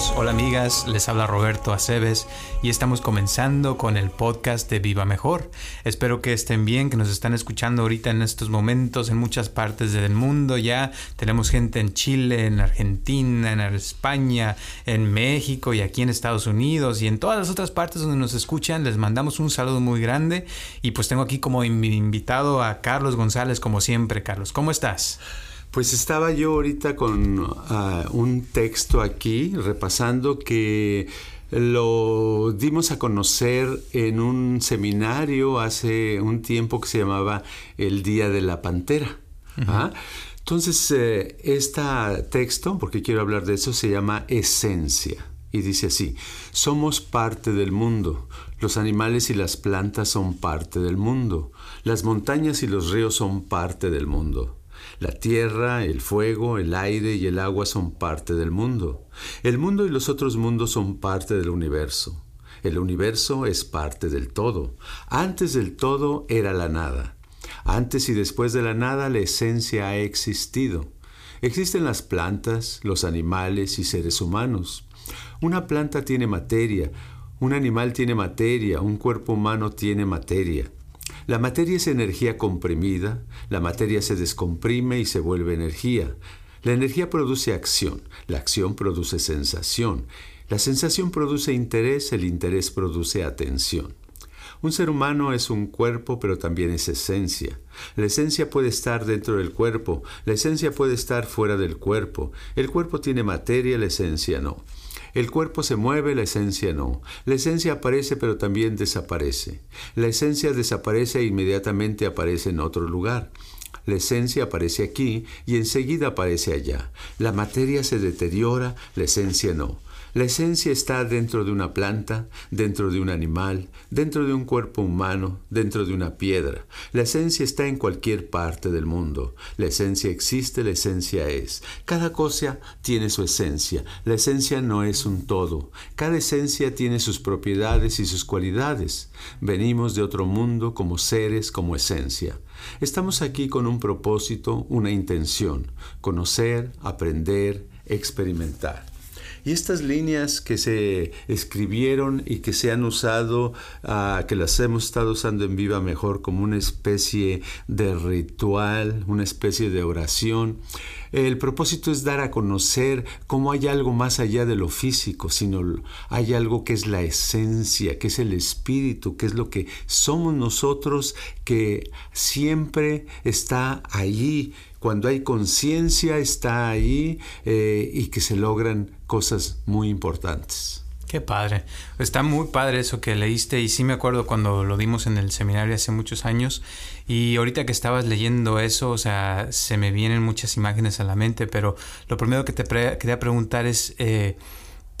Amigos, hola amigas, les habla Roberto Aceves y estamos comenzando con el podcast de Viva Mejor. Espero que estén bien, que nos están escuchando ahorita en estos momentos en muchas partes del mundo ya. Tenemos gente en Chile, en Argentina, en España, en México y aquí en Estados Unidos y en todas las otras partes donde nos escuchan. Les mandamos un saludo muy grande y pues tengo aquí como invitado a Carlos González como siempre. Carlos, ¿cómo estás? Pues estaba yo ahorita con uh, un texto aquí repasando que lo dimos a conocer en un seminario hace un tiempo que se llamaba El Día de la Pantera. Uh -huh. ¿ah? Entonces, eh, este texto, porque quiero hablar de eso, se llama Esencia. Y dice así, somos parte del mundo, los animales y las plantas son parte del mundo, las montañas y los ríos son parte del mundo. La tierra, el fuego, el aire y el agua son parte del mundo. El mundo y los otros mundos son parte del universo. El universo es parte del todo. Antes del todo era la nada. Antes y después de la nada la esencia ha existido. Existen las plantas, los animales y seres humanos. Una planta tiene materia, un animal tiene materia, un cuerpo humano tiene materia. La materia es energía comprimida, la materia se descomprime y se vuelve energía. La energía produce acción, la acción produce sensación, la sensación produce interés, el interés produce atención. Un ser humano es un cuerpo, pero también es esencia. La esencia puede estar dentro del cuerpo, la esencia puede estar fuera del cuerpo. El cuerpo tiene materia, la esencia no. El cuerpo se mueve, la esencia no. La esencia aparece pero también desaparece. La esencia desaparece e inmediatamente aparece en otro lugar. La esencia aparece aquí y enseguida aparece allá. La materia se deteriora, la esencia no. La esencia está dentro de una planta, dentro de un animal, dentro de un cuerpo humano, dentro de una piedra. La esencia está en cualquier parte del mundo. La esencia existe, la esencia es. Cada cosa tiene su esencia. La esencia no es un todo. Cada esencia tiene sus propiedades y sus cualidades. Venimos de otro mundo como seres, como esencia. Estamos aquí con un propósito, una intención, conocer, aprender, experimentar. Y estas líneas que se escribieron y que se han usado, uh, que las hemos estado usando en Viva Mejor como una especie de ritual, una especie de oración, el propósito es dar a conocer cómo hay algo más allá de lo físico, sino hay algo que es la esencia, que es el espíritu, que es lo que somos nosotros, que siempre está allí. Cuando hay conciencia está ahí eh, y que se logran cosas muy importantes. Qué padre. Está muy padre eso que leíste y sí me acuerdo cuando lo dimos en el seminario hace muchos años y ahorita que estabas leyendo eso, o sea, se me vienen muchas imágenes a la mente, pero lo primero que te quería preguntar es... Eh,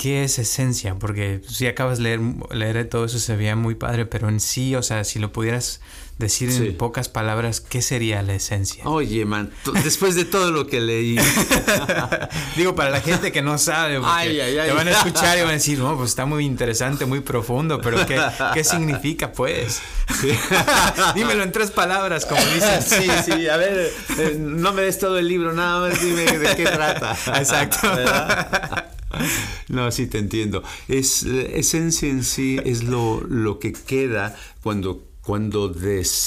¿Qué es esencia? Porque si acabas de leer, leer todo eso se veía muy padre, pero en sí, o sea, si lo pudieras decir sí. en pocas palabras, ¿qué sería la esencia? Oye, man, después de todo lo que leí. Digo, para la gente que no sabe, ay, ay, ay. te van a escuchar y van a decir, no, pues está muy interesante, muy profundo, pero ¿qué, qué significa, pues? Sí. Dímelo en tres palabras, como dicen. Sí, sí, a ver, eh, no me des todo el libro, nada más dime de qué trata. Exacto. No, sí te entiendo. Es, esencia en sí es lo, lo que queda cuando cuando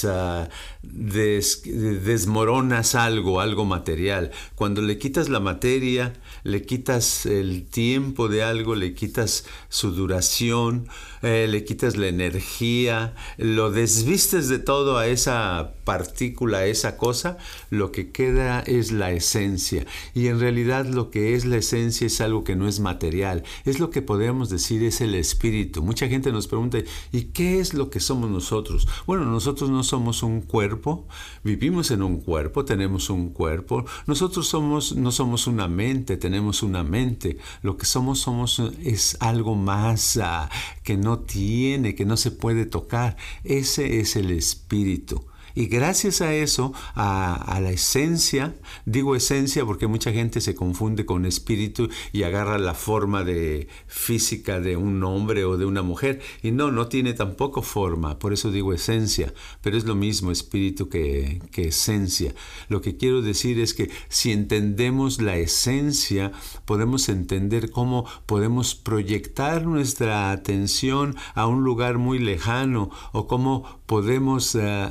ah, desmoronas algo, algo material, cuando le quitas la materia, le quitas el tiempo de algo, le quitas su duración, eh, le quitas la energía, lo desvistes de todo a esa partícula, a esa cosa, lo que queda es la esencia. Y en realidad lo que es la esencia es algo que no es material, es lo que podríamos decir es el espíritu. Mucha gente nos pregunta, ¿y qué es lo que somos nosotros? Bueno, nosotros no somos un cuerpo, vivimos en un cuerpo, tenemos un cuerpo, nosotros somos, no somos una mente, tenemos una mente, lo que somos somos es algo más ah, que no tiene, que no se puede tocar, ese es el espíritu. Y gracias a eso, a, la esencia, digo esencia porque mucha gente se confunde con espíritu y agarra la forma de física de un hombre o de una mujer. Y no, no tiene tampoco forma, por eso digo esencia, pero es lo mismo espíritu que, que esencia. Lo que quiero decir es que si entendemos la esencia, podemos entender cómo podemos proyectar nuestra atención a un lugar muy lejano o cómo podemos uh,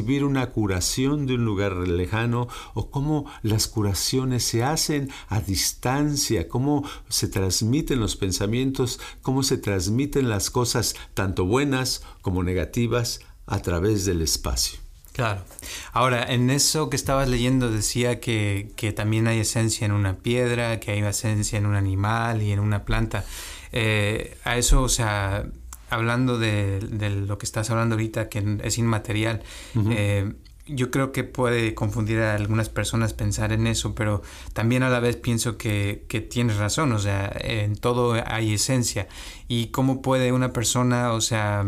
una curación de un lugar lejano o cómo las curaciones se hacen a distancia, cómo se transmiten los pensamientos, cómo se transmiten las cosas tanto buenas como negativas a través del espacio. Claro. Ahora, en eso que estabas leyendo decía que, que también hay esencia en una piedra, que hay esencia en un animal y en una planta. Eh, a eso, o sea, hablando de, lo que estás hablando ahorita, que es inmaterial, eh, yo creo que puede confundir a algunas personas pensar en eso, pero también a la vez pienso que, que tienes razón, o sea, en todo hay esencia. ¿Y cómo puede una persona, o sea,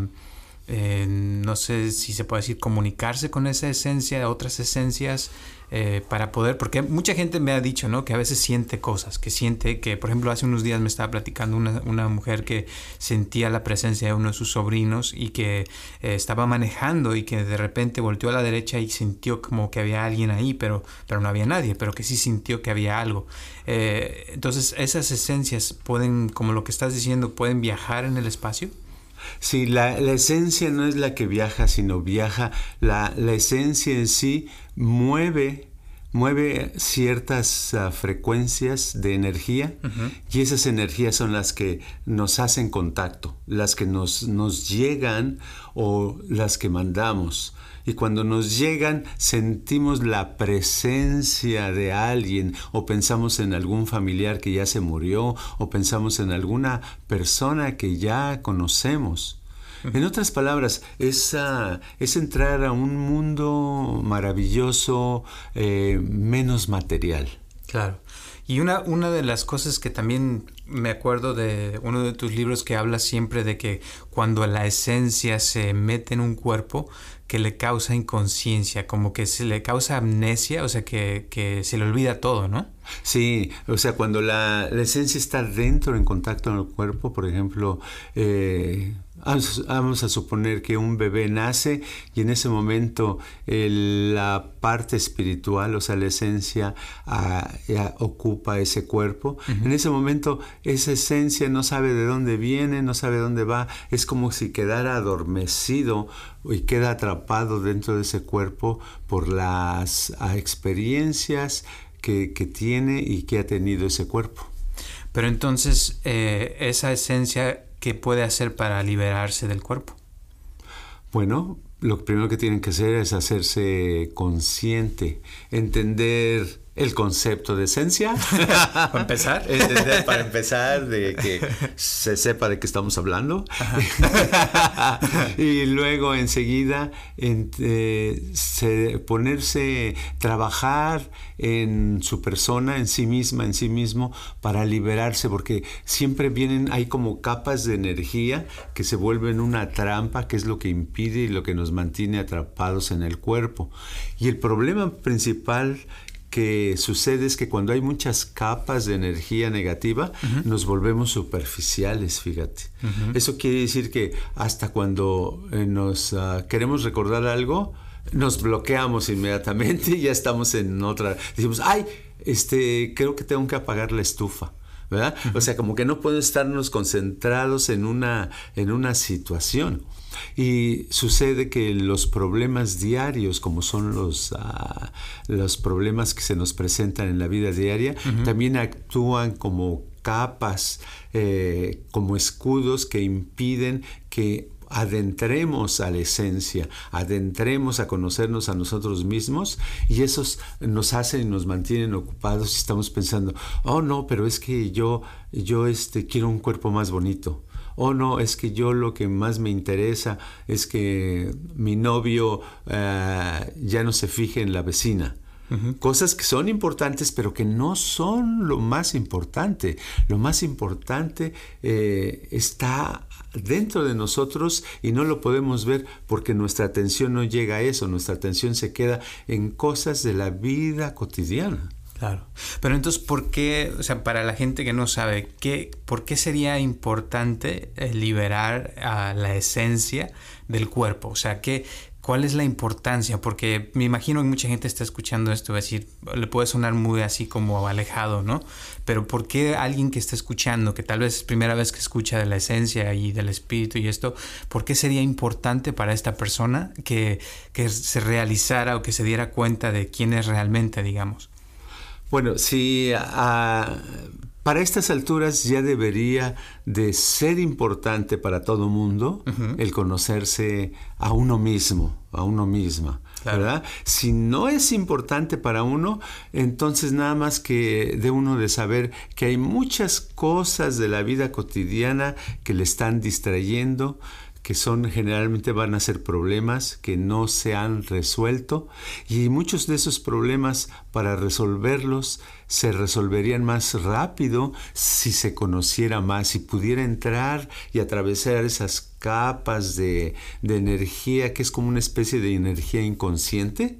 eh, no sé si se puede decir, comunicarse con esa esencia, otras esencias, eh, para poder, porque mucha gente me ha dicho, ¿no? Que a veces siente cosas, que siente que, por ejemplo, hace unos días me estaba platicando una, una mujer que sentía la presencia de uno de sus sobrinos y que eh, estaba manejando y que de repente volteó a la derecha y sintió como que había alguien ahí, pero, pero no había nadie, pero que sí sintió que había algo. entonces, esas esencias pueden, como lo que estás diciendo, pueden viajar en el espacio. Sí, la, esencia no es la que viaja, sino viaja, la, esencia en sí mueve, mueve ciertas ah, frecuencias de energía y esas energías son las que nos hacen contacto, las que nos, nos llegan o las que mandamos y cuando nos llegan sentimos la presencia de alguien o pensamos en algún familiar que ya se murió o pensamos en alguna persona que ya conocemos. En otras palabras, es, es entrar a un mundo maravilloso, eh, menos material. Claro. Y una, una de las cosas que también me acuerdo de uno de tus libros que habla siempre de que cuando la esencia se mete en un cuerpo, que le causa inconsciencia, como que se le causa amnesia, o sea, que, que se le olvida todo, ¿no? Sí, o sea, cuando la, la, esencia está dentro, en contacto con el cuerpo, por ejemplo, eh, Vamos a suponer que un bebé nace y en ese momento la parte espiritual, o sea, la esencia, ah, ocupa ese cuerpo. En ese momento esa esencia no sabe de dónde viene, no sabe dónde va. Es como si quedara adormecido y queda atrapado dentro de ese cuerpo por las ah, experiencias que, tiene y que ha tenido ese cuerpo. Pero entonces eh, esa esencia ¿qué puede hacer para liberarse del cuerpo? Bueno, lo primero que tienen que hacer es hacerse consciente, entender el concepto de esencia. para empezar. para empezar, de que se sepa de qué estamos hablando. y luego enseguida eh, ponerse, trabajar en su persona, en sí misma, en sí mismo, para liberarse, porque siempre vienen, hay como capas de energía que se vuelven una trampa, que es lo que impide y lo que nos mantiene atrapados en el cuerpo. Y el problema principal que sucede es que cuando hay muchas capas de energía negativa, nos volvemos superficiales, fíjate. Eso quiere decir que hasta cuando eh, nos ah, queremos recordar algo, nos bloqueamos inmediatamente y ya estamos en otra. Decimos, ay, este, creo que tengo que apagar la estufa. ¿verdad? O sea, como que no podemos estarnos concentrados en una, en una situación. Y sucede que los problemas diarios, como son los, ah, los problemas que se nos presentan en la vida diaria, también actúan como capas, eh, como escudos que impiden que adentremos a la esencia, adentremos a conocernos a nosotros mismos y esos nos hacen y nos mantienen ocupados y estamos pensando, oh no, pero es que yo, yo este, quiero un cuerpo más bonito. Oh no, es que yo lo que más me interesa es que mi novio eh, ya no se fije en la vecina. Cosas que son importantes, pero que no son lo más importante. Lo más importante eh, está dentro de nosotros y no lo podemos ver porque nuestra atención no llega a eso, nuestra atención se queda en cosas de la vida cotidiana. Claro. Pero entonces, ¿por qué, o sea, para la gente que no sabe, ¿qué, ¿por qué sería importante eh, liberar a la esencia del cuerpo? O sea, ¿qué, ¿Cuál es la importancia? Porque me imagino que mucha gente está escuchando esto, es decir, le puede sonar muy así como alejado, ¿no? Pero ¿por qué alguien que está escuchando, que tal vez es primera vez que escucha de la esencia y del espíritu y esto, ¿por qué sería importante para esta persona que, que se realizara o que se diera cuenta de quién es realmente, digamos? Bueno, si uh, para estas alturas ya debería de ser importante para todo mundo el conocerse a uno mismo, a uno misma. ¿verdad? Si no es importante para uno, entonces nada más que de uno de saber que hay muchas cosas de la vida cotidiana que le están distrayendo, que son generalmente van a ser problemas que no se han resuelto y muchos de esos problemas para resolverlos se resolverían más rápido si se conociera más, si pudiera entrar y atravesar esas capas de, energía que es como una especie de energía inconsciente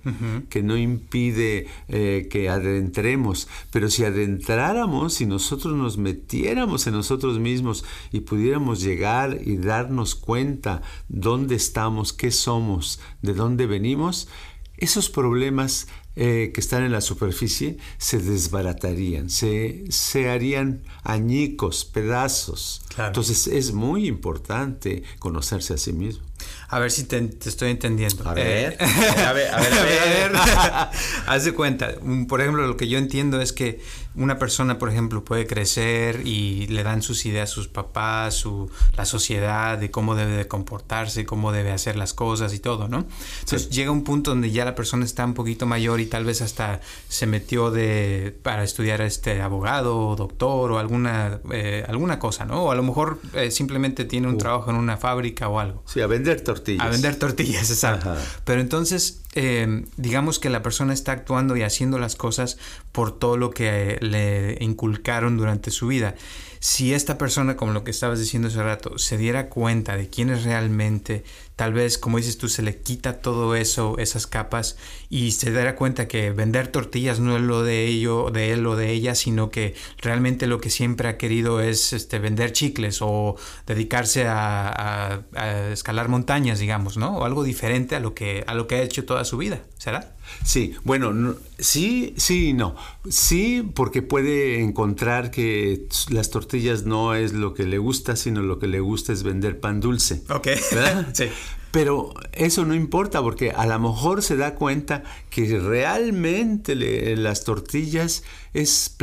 que no impide eh, que adentremos. Pero si adentráramos, si nosotros nos metiéramos en nosotros mismos y pudiéramos llegar y darnos cuenta dónde estamos, qué somos, de dónde venimos, esos problemas eh, que están en la superficie se desbaratarían, se, se harían añicos, pedazos. Entonces es muy importante conocerse a sí mismo. A ver si te, estoy entendiendo. A ver, eh, a ver, a ver, a ver. Haz de cuenta. Por ejemplo, lo que yo entiendo es que una persona, por ejemplo, puede crecer y le dan sus ideas a sus papás, su, la sociedad, de cómo debe de comportarse, cómo debe hacer las cosas y todo, ¿no? Entonces llega un punto donde ya la persona está un poquito mayor y tal vez hasta se metió de para estudiar este abogado o doctor o alguna, eh, alguna cosa, ¿no? O a lo mejor eh, simplemente tiene un uh. trabajo en una fábrica o algo. Sí, a vender tortillas. A vender tortillas, exacto. Pero entonces eh, digamos que la persona está actuando y haciendo las cosas por todo lo que le inculcaron durante su vida. Si esta persona, como lo que estabas diciendo hace rato, se diera cuenta de quién es realmente, tal vez, como dices tú, se le quita todo eso, esas capas, y se diera cuenta que vender tortillas no es lo de ello, de él o de ella, sino que realmente lo que siempre ha querido es este, vender chicles o dedicarse a, escalar montañas, digamos, ¿no? O algo diferente a lo que, a lo que ha hecho toda su vida, ¿será? Sí, bueno, sí, sí y no. Sí, porque puede encontrar que las tortillas no es lo que le gusta, sino lo que le gusta es vender pan dulce. Ok. sí. Pero eso no importa porque a lo mejor se da cuenta que realmente las tortillas es,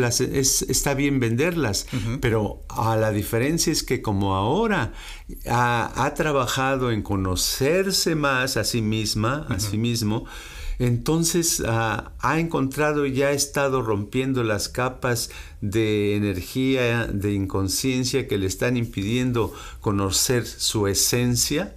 está bien venderlas, pero a la diferencia es que como ahora ha, trabajado en conocerse más a sí misma, a sí mismo, entonces ah, ha encontrado y ya ha estado rompiendo las capas de energía, de inconsciencia que le están impidiendo conocer su esencia.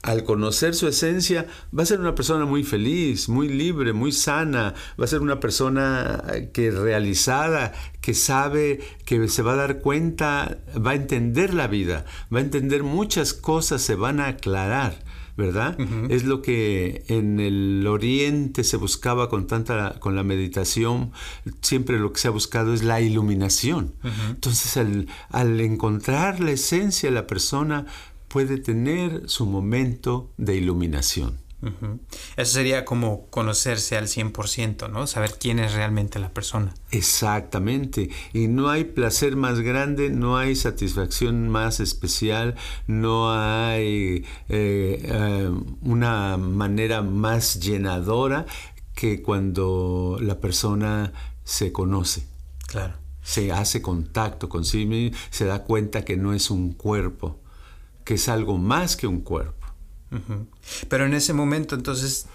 Al conocer su esencia, va a ser una persona muy feliz, muy libre, muy sana, va a ser una persona que realizada, que sabe, que se va a dar cuenta, va a entender la vida, va a entender muchas cosas, se van a aclarar. ¿Verdad? Es lo que en el oriente se buscaba con tanta con la meditación, siempre lo que se ha buscado es la iluminación. Entonces, al, al encontrar la esencia, la persona puede tener su momento de iluminación. Eso sería como conocerse al 100%, ¿no? Saber quién es realmente la persona. Exactamente. Y no hay placer más grande, no hay satisfacción más especial, no hay eh, eh, una manera más llenadora que cuando la persona se conoce. Claro. Se hace contacto con sí mismo, se da cuenta que no es un cuerpo, que es algo más que un cuerpo. Pero en ese momento, entonces,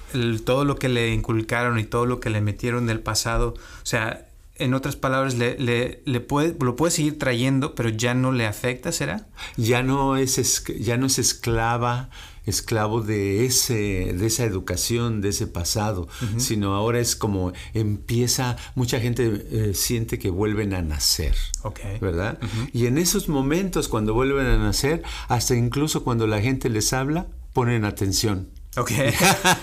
todo lo que le inculcaron y todo lo que le metieron del pasado, o sea, en otras palabras, le, le, puede, lo puede seguir trayendo, pero ya no le afecta, ¿será? Ya no es, ya no es esclava, esclavo de, ese, de esa educación, de ese pasado, sino ahora es como empieza, mucha gente eh, siente que vuelven a nacer, ¿verdad? Y en esos momentos, cuando vuelven a nacer, hasta incluso cuando la gente les habla, ponen atención. Okay.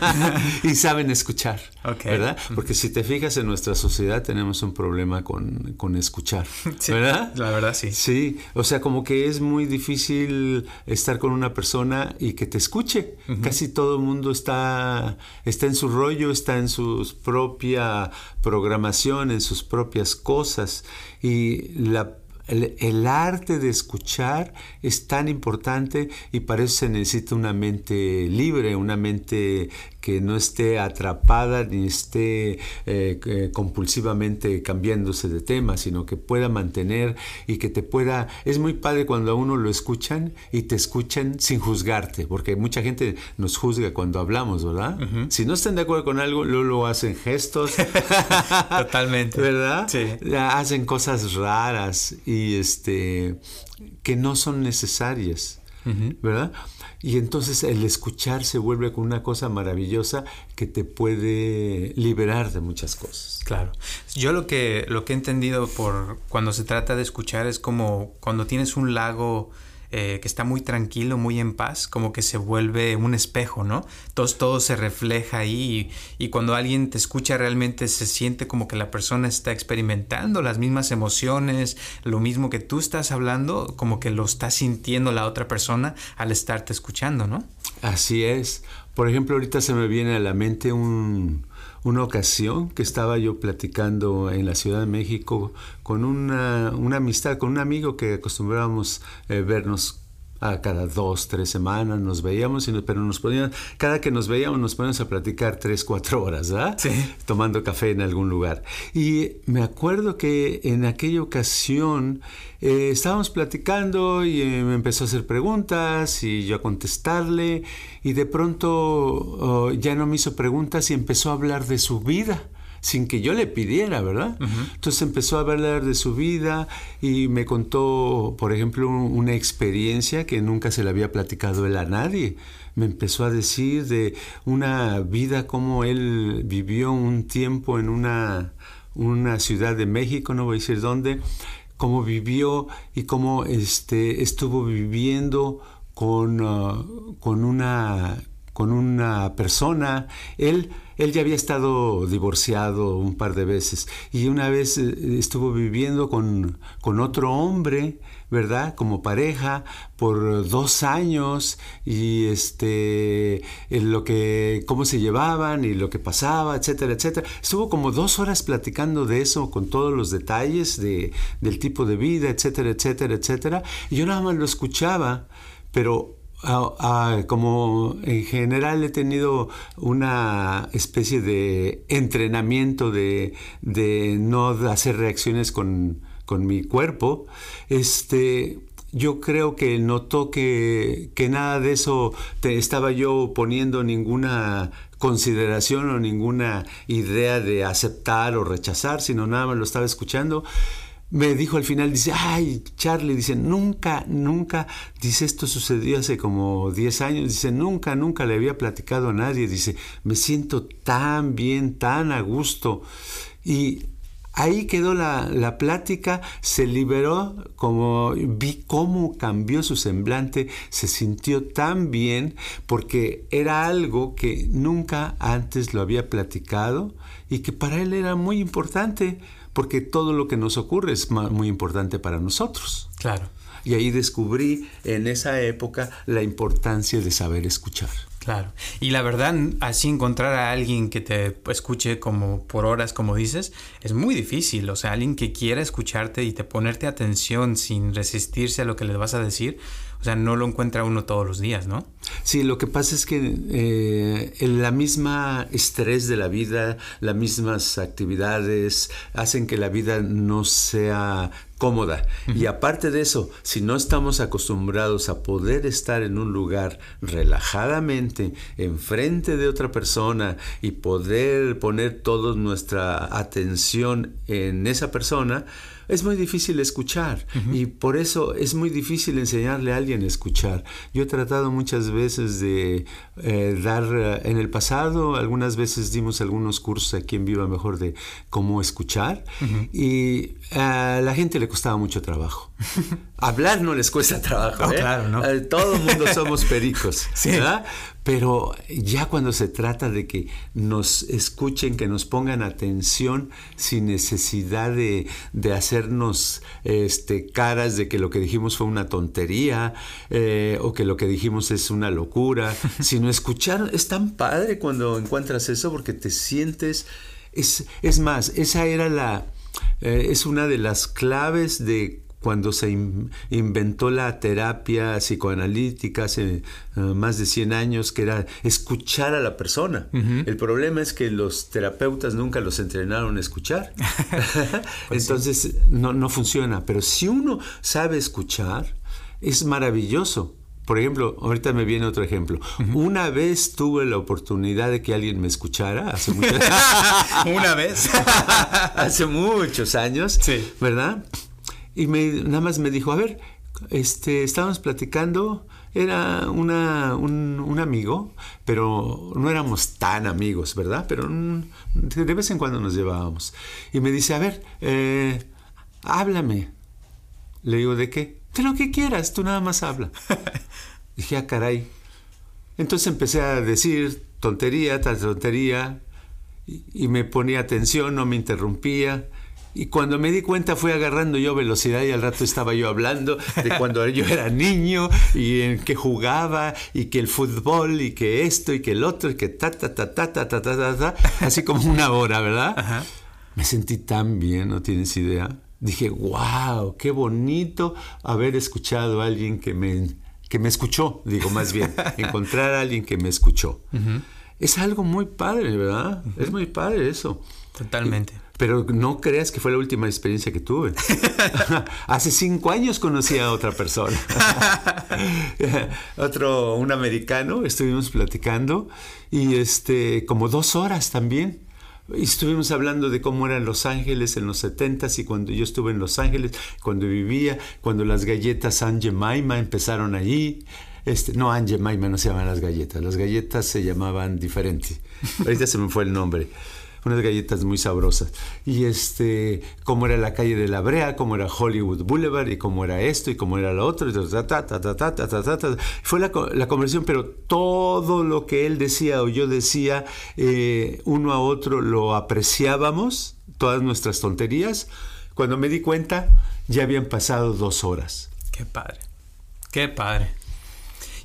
y saben escuchar, ¿verdad? Porque si te fijas en nuestra sociedad tenemos un problema con, con escuchar, ¿verdad? La verdad sí. Sí, o sea, como que es muy difícil estar con una persona y que te escuche. Casi todo el mundo está, está en su rollo, está en su propia programación, en sus propias cosas. Y la el, arte de escuchar es tan importante y para eso se necesita una mente libre, una mente que no esté atrapada ni esté eh, eh, compulsivamente cambiándose de tema, sino que pueda mantener y que te pueda... Es muy padre cuando a uno lo escuchan y te escuchan sin juzgarte, porque mucha gente nos juzga cuando hablamos, ¿verdad? Si no están de acuerdo con algo, luego lo hacen gestos. Totalmente. ¿Verdad? Sí. Hacen cosas raras y este que no son necesarias, ¿verdad? Y entonces el escuchar se vuelve con una cosa maravillosa que te puede liberar de muchas cosas. Claro. Yo lo que, lo que he entendido por cuando se trata de escuchar es como cuando tienes un lago eh, que está muy tranquilo, muy en paz, como que se vuelve un espejo, ¿no? Todo, todo se refleja ahí y, cuando alguien te escucha realmente se siente como que la persona está experimentando las mismas emociones, lo mismo que tú estás hablando, como que lo está sintiendo la otra persona al estarte escuchando, ¿no? Así es. Por ejemplo, ahorita se me viene a la mente un, una ocasión que estaba yo platicando en la Ciudad de México con una, una amistad, con un amigo que acostumbrábamos eh, vernos a cada dos, tres semanas nos veíamos, y pero nos poníamos, cada que nos veíamos nos poníamos a platicar tres, cuatro horas, ¿verdad? Sí. Tomando café en algún lugar. Y me acuerdo que en aquella ocasión eh, estábamos platicando y eh, me empezó a hacer preguntas y yo a contestarle y de pronto oh, ya no me hizo preguntas y empezó a hablar de su vida sin que yo le pidiera, ¿verdad? Entonces empezó a hablar de su vida y me contó, por ejemplo, una experiencia que nunca se le había platicado él a nadie. Me empezó a decir de una vida como él vivió un tiempo en una, una ciudad de México, no voy a decir dónde, cómo vivió y cómo este, estuvo viviendo con, uh, con, una, con una persona. Él él ya había estado divorciado un par de veces y una vez eh, estuvo viviendo con, con otro hombre, ¿verdad? Como pareja por dos años y este, lo que, cómo se llevaban y lo que pasaba, etcétera, etcétera. Estuvo como dos horas platicando de eso con todos los detalles de, del tipo de vida, etcétera, etcétera, etcétera. Y yo nada más lo escuchaba, pero como en general he tenido una especie de entrenamiento de, no hacer reacciones con, mi cuerpo, este, yo creo que notó que, que nada de eso te estaba yo poniendo ninguna consideración o ninguna idea de aceptar o rechazar, sino nada más lo estaba escuchando me dijo al final, dice, ay, Charlie, dice, nunca, nunca, dice, esto sucedió hace como 10 años, dice, nunca, nunca le había platicado a nadie, dice, me siento tan bien, tan a gusto. Y ahí quedó la, la plática, se liberó, como vi cómo cambió su semblante, se sintió tan bien, porque era algo que nunca antes lo había platicado y que para él era muy importante porque todo lo que nos ocurre es muy importante para nosotros. Claro. Y ahí descubrí en esa época la importancia de saber escuchar. Claro. Y la verdad, así encontrar a alguien que te escuche como por horas, como dices, es muy difícil. O sea, alguien que quiera escucharte y te ponerte atención sin resistirse a lo que le vas a decir, o sea, no lo encuentra uno todos los días, ¿no? Sí, lo que pasa es que eh, la misma estrés de la vida, las mismas actividades hacen que la vida no sea cómoda. Y aparte de eso, si no estamos acostumbrados a poder estar en un lugar relajadamente, enfrente de otra persona y poder poner toda nuestra atención en esa persona, es muy difícil escuchar y por eso es muy difícil enseñarle a alguien a escuchar. Yo he tratado muchas veces de eh, dar, eh, en el pasado, algunas veces dimos algunos cursos aquí en Viva Mejor de cómo escuchar y a la gente le costaba mucho trabajo. Hablar no les cuesta trabajo. ¿eh? claro, ¿no? todo el mundo somos pericos. ¿verdad? Pero ya cuando se trata de que nos escuchen, que nos pongan atención sin necesidad de, hacernos este, caras de que lo que dijimos fue una tontería eh, o que lo que dijimos es una locura, sino escuchar, es tan padre cuando encuentras eso porque te sientes, es, es más, esa era la, eh, es una de las claves de cuando se inventó la terapia psicoanalítica hace eh, más de 100 años, que era escuchar a la persona. El problema es que los terapeutas nunca los entrenaron a escuchar. Pues Entonces no, no funciona. Pero si uno sabe escuchar, es maravilloso. Por ejemplo, ahorita me viene otro ejemplo. Una vez tuve la oportunidad de que alguien me escuchara, hace muchos Una vez. hace muchos años, ¿verdad? Y me, nada más me dijo, a ver, este, estábamos platicando, era una, un, amigo, pero no éramos tan amigos, ¿verdad? Pero de vez en cuando nos llevábamos. Y me dice, a ver, eh, háblame. Le digo, ¿de qué? De lo que quieras, tú nada más habla. Dije, ah, caray. Entonces empecé a decir tontería tras tontería y me ponía atención, no me interrumpía. Y cuando me di cuenta fui agarrando yo velocidad y al rato estaba yo hablando de cuando yo era niño y en que jugaba y que el fútbol y que esto y que el otro y que ta ta ta ta ta ta ta ta, ta así como una hora, ¿verdad? Me sentí tan bien, no tienes idea. Dije, wow, qué bonito haber escuchado a alguien que me, que me escuchó, digo más bien, encontrar a alguien que me escuchó. Es algo muy padre, ¿verdad? Es muy padre eso. Totalmente. Pero no creas que fue la última experiencia que tuve. Hace cinco años conocí a otra persona. Otro, un americano, estuvimos platicando y este, como dos horas también. Y estuvimos hablando de cómo eran Los Ángeles en los 70 y cuando yo estuve en Los Ángeles, cuando vivía, cuando las galletas San Jemima empezaron allí. Este, no, Aunt Maima no se llaman las galletas, las galletas se llamaban diferente. Ahorita se me fue el nombre unas galletas muy sabrosas. Y este, cómo era la calle de la Brea, cómo era Hollywood Boulevard, y cómo era esto, y cómo era lo otro, y Fue la, la, conversión, pero todo lo que él decía o yo decía, eh, uno a otro lo apreciábamos, todas nuestras tonterías. Cuando me di cuenta, ya habían pasado dos horas. Qué padre. Qué padre.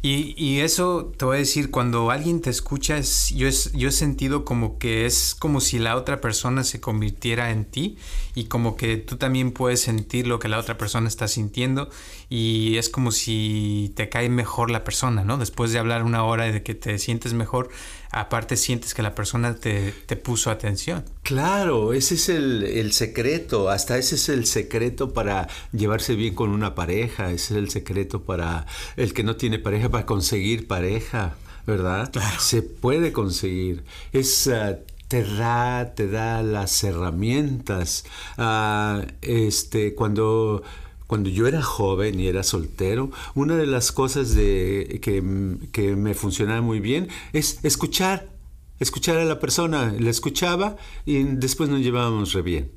Y, y, eso te voy a decir, cuando alguien te escucha, es, yo, es, yo he sentido como que es como si la otra persona se convirtiera en ti y como que tú también puedes sentir lo que la otra persona está sintiendo y es como si te cae mejor la persona, ¿no? Después de hablar una hora y de que te sientes mejor, aparte sientes que la persona te, puso atención. Claro, ese es el, secreto, hasta ese es el secreto para llevarse bien con una pareja, ese es el secreto para el que no tiene pareja, para conseguir pareja, ¿verdad? Se puede conseguir. Es... Ah, te da, te da las herramientas. Ah, este, cuando cuando yo era joven y era soltero, una de las cosas de, que, me funcionaba muy bien es escuchar escuchar a la persona, la escuchaba y después nos llevábamos re bien,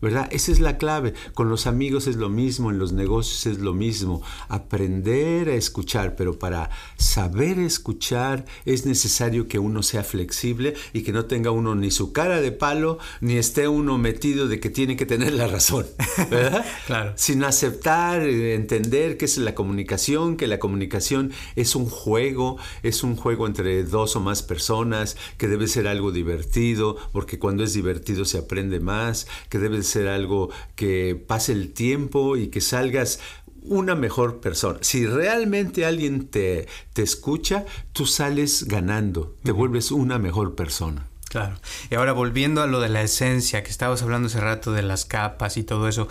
¿verdad? Esa es la clave. Con los amigos es lo mismo, en los negocios es lo mismo. Aprender a escuchar, pero para saber escuchar es necesario que uno sea flexible y que no tenga uno ni su cara de palo, ni esté uno metido de que tiene que tener la razón, ¿verdad? claro. Sin aceptar, eh, entender que es la comunicación, que la comunicación es un juego, es un juego entre dos o más personas, que debe ser algo divertido, porque cuando es divertido se aprende más, que debe ser algo que pase el tiempo y que salgas una mejor persona. Si realmente alguien te, te escucha, tú sales ganando, te vuelves una mejor persona. Claro. Y ahora volviendo a lo de la esencia, que estabas hablando hace rato de las capas y todo eso,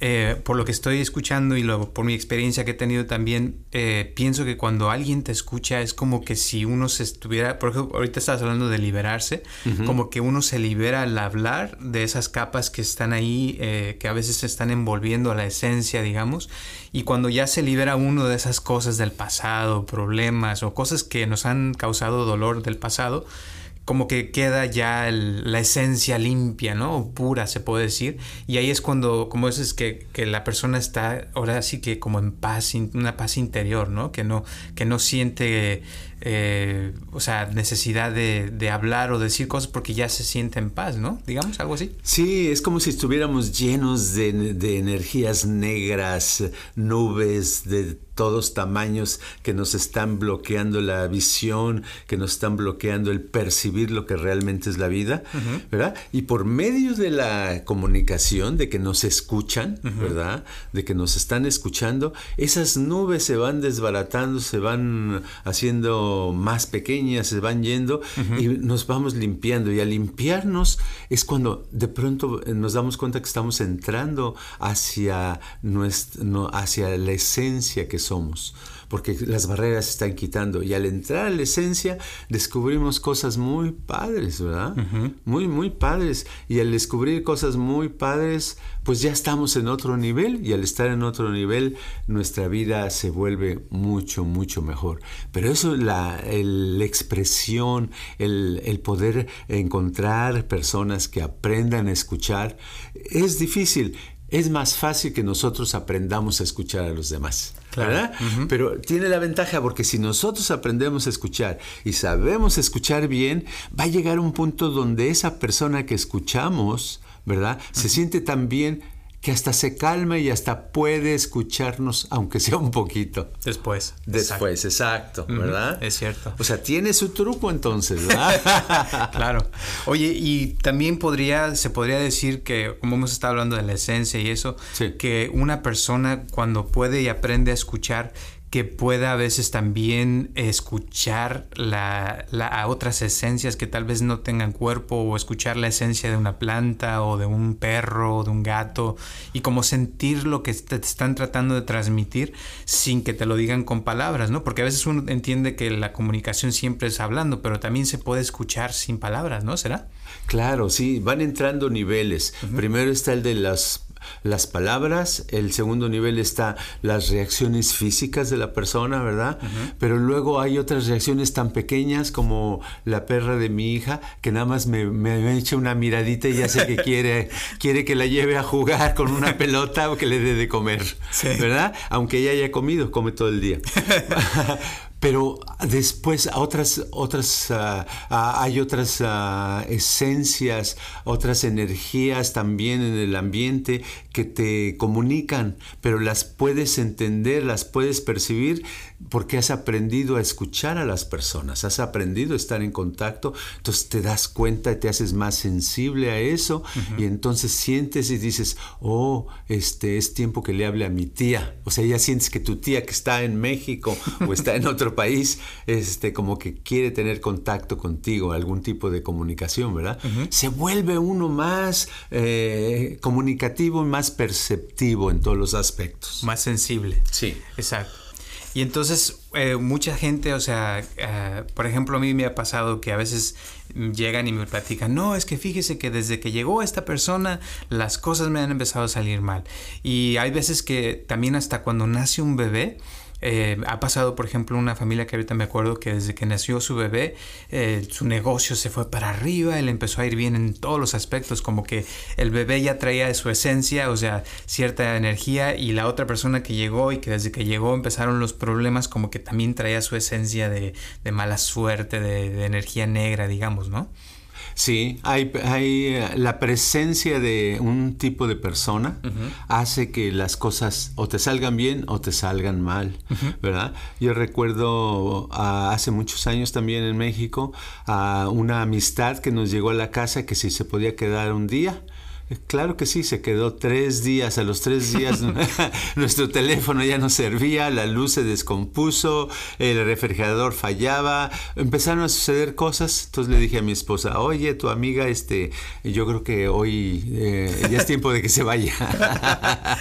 eh, por lo que estoy escuchando y luego por mi experiencia que he tenido también, eh, pienso que cuando alguien te escucha es como que si uno se estuviera, por ejemplo, ahorita estabas hablando de liberarse, como que uno se libera al hablar de esas capas que están ahí, eh, que a veces se están envolviendo a la esencia, digamos, y cuando ya se libera uno de esas cosas del pasado, problemas o cosas que nos han causado dolor del pasado, como que queda ya la esencia limpia, ¿no? O pura, se puede decir. Y ahí es cuando, como es que, que la persona está ahora sí que como en paz, una paz interior, ¿no? Que no, que no siente eh, o sea, necesidad de, hablar o decir cosas porque ya se siente en paz, ¿no? Digamos, algo así. Sí, es como si estuviéramos llenos de, de energías negras, nubes de todos tamaños que nos están bloqueando la visión, que nos están bloqueando el percibir lo que realmente es la vida, ¿verdad? Y por medio de la comunicación, de que nos escuchan, ¿verdad? De que nos están escuchando, esas nubes se van desbaratando, se van haciendo más pequeñas, se van yendo y nos vamos limpiando. Y al limpiarnos es cuando de pronto eh, nos damos cuenta que estamos entrando hacia, nuestra, hacia la esencia que somos porque las barreras se están quitando. Y al entrar a la esencia, descubrimos cosas muy padres, ¿verdad? Muy, muy padres. Y al descubrir cosas muy padres, pues ya estamos en otro nivel. Y al estar en otro nivel, nuestra vida se vuelve mucho, mucho mejor. Pero eso, la, la expresión, el, el poder encontrar personas que aprendan a escuchar, es difícil es más fácil que nosotros aprendamos a escuchar a los demás. ¿Verdad? Pero tiene la ventaja porque si nosotros aprendemos a escuchar y sabemos escuchar bien, va a llegar un punto donde esa persona que escuchamos, ¿verdad? Se siente tan bien que hasta se calma y hasta puede escucharnos, aunque sea un poquito. Después. Después, exacto, ¿verdad? Es cierto. O sea, tiene su truco entonces, ¿verdad? claro. Oye, y también podría, se podría decir que, como hemos estado hablando de la esencia y eso, que una persona cuando puede y aprende a escuchar, que pueda a veces también escuchar la, a otras esencias que tal vez no tengan cuerpo o escuchar la esencia de una planta o de un perro o de un gato y como sentir lo que te están tratando de transmitir sin que te lo digan con palabras, ¿no? Porque a veces uno entiende que la comunicación siempre es hablando, pero también se puede escuchar sin palabras, ¿no? ¿Será? Claro, sí, van entrando niveles. Primero está el de las las palabras, el segundo nivel está las reacciones físicas de la persona, ¿verdad? Pero luego hay otras reacciones tan pequeñas como la perra de mi hija, que nada más me, me echa una miradita y ya sé que quiere, quiere que la lleve a jugar con una pelota o que le dé de comer, ¿verdad? Aunque ella haya comido, come todo el día. pero después otras, otras, ah, ah, hay otras ah, esencias, otras energías también en el ambiente que te comunican, pero las puedes entender, las puedes percibir porque has aprendido a escuchar a las personas, has aprendido a estar en contacto, entonces te das cuenta y te haces más sensible a eso y entonces sientes y dices, oh, este es tiempo que le hable a mi tía, o sea, ya sientes que tu tía que está en México o está en otro país, este, como que quiere tener contacto contigo, algún tipo de comunicación, ¿verdad? Se vuelve uno más eh, comunicativo y más perceptivo en todos los aspectos. Más sensible. Sí. Exacto. Y entonces eh, mucha gente, o sea, eh, por ejemplo, a mí me ha pasado que a veces llegan y me platican, no, es que fíjese que desde que llegó esta persona las cosas me han empezado a salir mal. Y hay veces que también hasta cuando nace un bebé, Eh, ha pasado, por ejemplo, una familia que ahorita me acuerdo que desde que nació su bebé, eh, su negocio se fue para arriba, él empezó a ir bien en todos los aspectos, como que el bebé ya traía su esencia, o sea, cierta energía, y la otra persona que llegó y que desde que llegó empezaron los problemas, como que también traía su esencia de, mala suerte, de energía negra, digamos, ¿no? Sí, hay, hay eh, la presencia de un tipo de persona hace que las cosas o te salgan bien o te salgan mal, ¿verdad? Yo recuerdo ah, hace muchos años también en México a una amistad que nos llegó a la casa que si se podía quedar un día, Claro que sí, se quedó tres días. A los tres días nuestro teléfono ya no servía, la luz se descompuso, el refrigerador fallaba, empezaron a suceder cosas. Entonces le dije a mi esposa, oye, tu amiga, este, yo creo que hoy eh, ya es tiempo de que se vaya.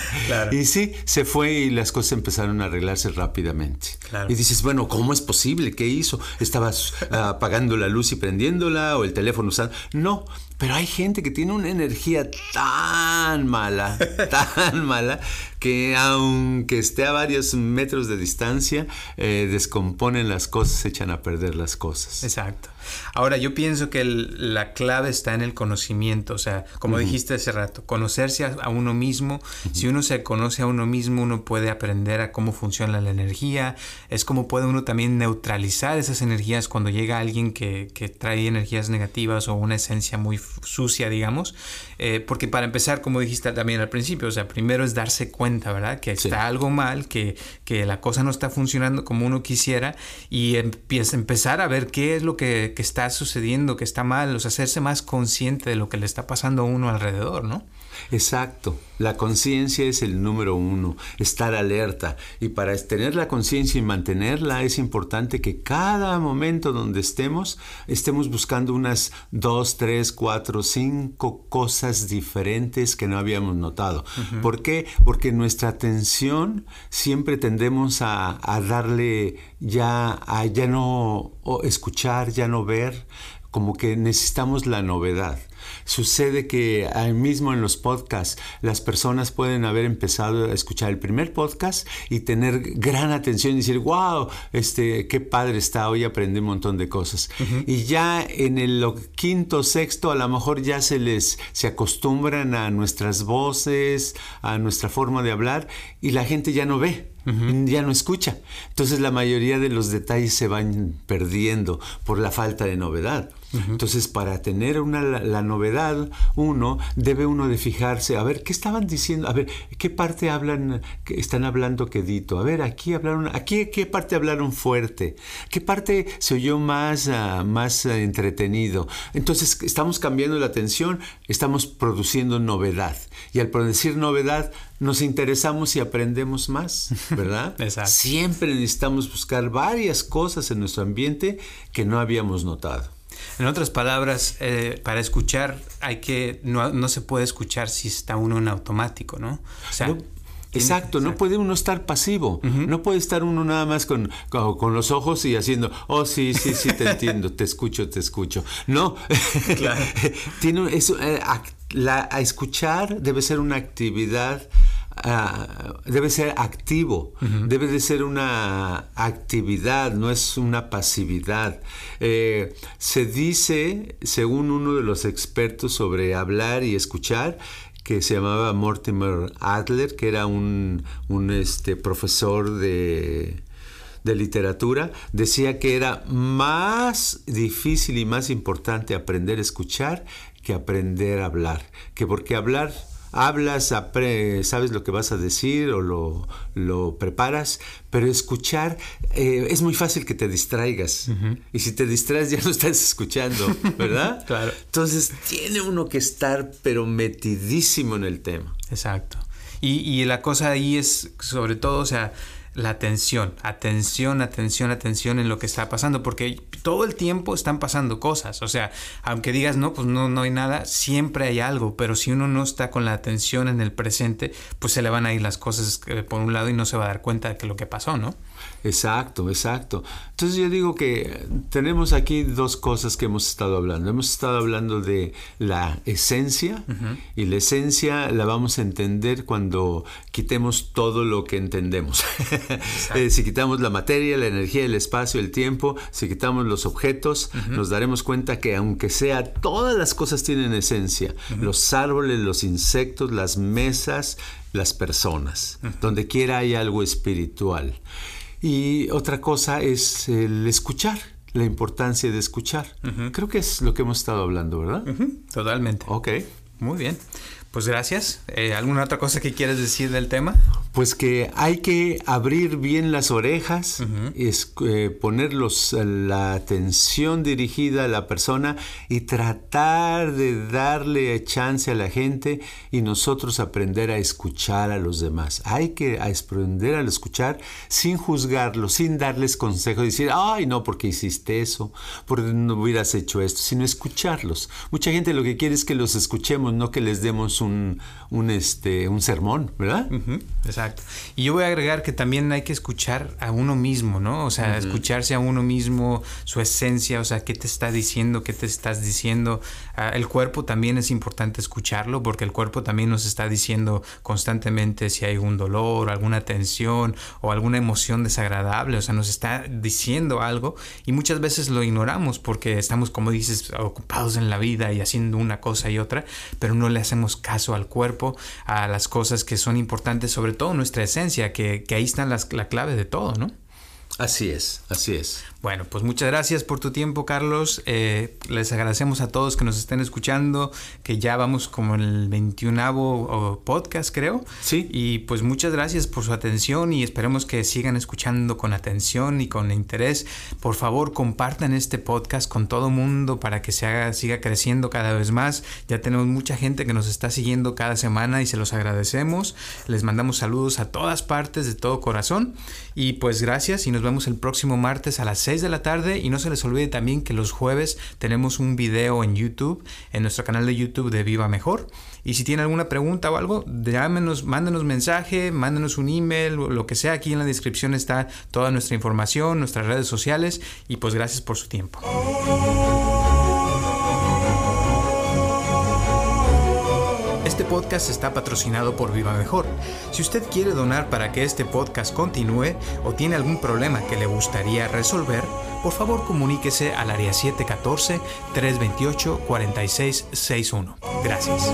Y sí, se fue y las cosas empezaron a arreglarse rápidamente. Y dices, bueno, ¿cómo es posible? ¿Qué hizo? ¿Estabas apagando la luz y prendiéndola o el teléfono usando? No, pero hay gente que tiene una energía tan mala, tan mala, que aunque esté a varios metros de distancia, eh, descomponen las cosas, echan a perder las cosas. Exacto. Ahora, yo pienso que la clave está en el conocimiento, o sea, como dijiste hace rato, conocerse a, uno mismo. Si uno se conoce a uno mismo, uno puede aprender a cómo funciona la energía. Es como puede uno también neutralizar esas energías cuando llega alguien que, trae energías negativas o una esencia muy sucia, digamos. Eh, porque para empezar, como dijiste también al principio, o sea, primero es darse cuenta, ¿verdad? Que está algo mal, que, que la cosa no está funcionando como uno quisiera y empieza, empezar a ver qué es lo que que está sucediendo, que está mal, o sea, hacerse más consciente de lo que le está pasando a uno alrededor, ¿no? Exacto. La conciencia es el número uno, estar alerta. Y para tener la conciencia y mantenerla es importante que cada momento donde estemos, estemos buscando unas dos, tres, cuatro, cinco cosas diferentes que no habíamos notado. ¿Por qué? Porque nuestra atención siempre tendemos a, a darle ya, a ya no escuchar, ya no ver, como que necesitamos la novedad. Sucede que ahí mismo en los podcasts las personas pueden haber empezado a escuchar el primer podcast y tener gran atención y decir, wow, este, qué padre está, hoy aprendí un montón de cosas. Y ya en el quinto, sexto, a lo mejor ya se les, se acostumbran a nuestras voces, a nuestra forma de hablar y la gente ya no ve. ya no escucha. Entonces la mayoría de los detalles se van perdiendo por la falta de novedad. Entonces, para tener una, la, novedad, uno debe uno de fijarse, a ver, ¿qué estaban diciendo? A ver, ¿qué parte hablan, están hablando quedito? A ver, aquí hablaron, aquí qué parte hablaron fuerte, qué parte se oyó más, ah, más ah, entretenido. Entonces, estamos cambiando la atención, estamos produciendo novedad. Y al producir novedad, nos interesamos y aprendemos más, ¿verdad? Exacto. Siempre necesitamos buscar varias cosas en nuestro ambiente que no habíamos notado. En otras palabras, eh, para escuchar hay que no, no, se puede escuchar si está uno en automático, ¿no? O sea, Exacto, no puede uno estar pasivo, no puede estar uno nada más con, con, los ojos y haciendo, oh sí, sí, sí, te entiendo, te escucho, te escucho. No, claro. Tiene eso, eh, la, a escuchar debe ser una actividad Debe ser activo, debe de ser una actividad, no es una pasividad. Eh, se dice, según uno de los expertos sobre hablar y escuchar, que se llamaba Mortimer Adler, que era un, este, profesor de, de literatura, decía que era más difícil y más importante aprender a escuchar que aprender a hablar, que porque hablar hablas, sabes lo que vas a decir o lo, preparas, pero escuchar eh, es muy fácil que te distraigas. Y si te distraes ya no estás escuchando, ¿verdad? claro. Entonces tiene uno que estar pero metidísimo en el tema. Exacto. Y, y la cosa ahí es, sobre todo, o sea, la atención, atención, atención, atención en lo que está pasando, porque todo el tiempo están pasando cosas, o sea, aunque digas no, pues no, no hay nada, siempre hay algo, pero si uno no está con la atención en el presente, pues se le van a ir las cosas eh, por un lado y no se va a dar cuenta de que lo que pasó, ¿no? Exacto, exacto. Entonces yo digo que tenemos aquí dos cosas que hemos estado hablando. Hemos estado hablando de la esencia y la esencia la vamos a entender cuando quitemos todo lo que entendemos. Eh, si quitamos la materia, la energía, el espacio, el tiempo, si quitamos los objetos, nos daremos cuenta que aunque sea, todas las cosas tienen esencia. Los árboles, los insectos, las mesas, las personas. Donde quiera hay algo espiritual. Y otra cosa es el escuchar, la importancia de escuchar. Creo que es lo que hemos estado hablando, ¿verdad? Totalmente. Ok. Muy bien. Pues gracias. Eh, ¿Alguna otra cosa que quieres decir del tema? Pues que hay que abrir bien las orejas, es, eh, poner la atención dirigida a la persona y tratar de darle chance a la gente y nosotros aprender a escuchar a los demás. Hay que aprender a escuchar sin juzgarlos, sin darles consejos, decir, ay, no, porque hiciste eso, porque no hubieras hecho esto, sino escucharlos. Mucha gente lo que quiere es que los escuchemos, no que les demos un, un, este, un sermón, ¿verdad? Exacto. Y yo voy a agregar que también hay que escuchar a uno mismo, ¿no? O sea, escucharse a uno mismo, su esencia, o sea, qué te está diciendo, qué te estás diciendo. Ah, el cuerpo también es importante escucharlo porque el cuerpo también nos está diciendo constantemente si hay un dolor, alguna tensión o alguna emoción desagradable, o sea, nos está diciendo algo y muchas veces lo ignoramos porque estamos, como dices, ocupados en la vida y haciendo una cosa y otra, pero no le hacemos caso al cuerpo, a las cosas que son importantes, sobre todo nuestra esencia, que, que ahí está la clave de todo, ¿no? Así es, así es. Bueno, pues muchas gracias por tu tiempo, Carlos. Eh, les agradecemos a todos que nos estén escuchando, que ya vamos como en el 21 podcast, creo. Sí. Y pues muchas gracias por su atención y esperemos que sigan escuchando con atención y con interés. Por favor, compartan este podcast con todo mundo para que se haga, siga creciendo cada vez más. Ya tenemos mucha gente que nos está siguiendo cada semana y se los agradecemos. Les mandamos saludos a todas partes de todo corazón. Y pues gracias y nos vemos el próximo martes a las 6 de la tarde y no se les olvide también que los jueves tenemos un video en YouTube, en nuestro canal de YouTube de Viva Mejor. Y si tienen alguna pregunta o algo, llámenos, mándenos mensaje, mándenos un email, lo que sea. Aquí en la descripción está toda nuestra información, nuestras redes sociales y pues gracias por su tiempo. Este podcast está patrocinado por Viva Mejor. Si usted quiere donar para que este podcast continúe o tiene algún problema que le gustaría resolver, por favor comuníquese al área 714-328-4661. Gracias.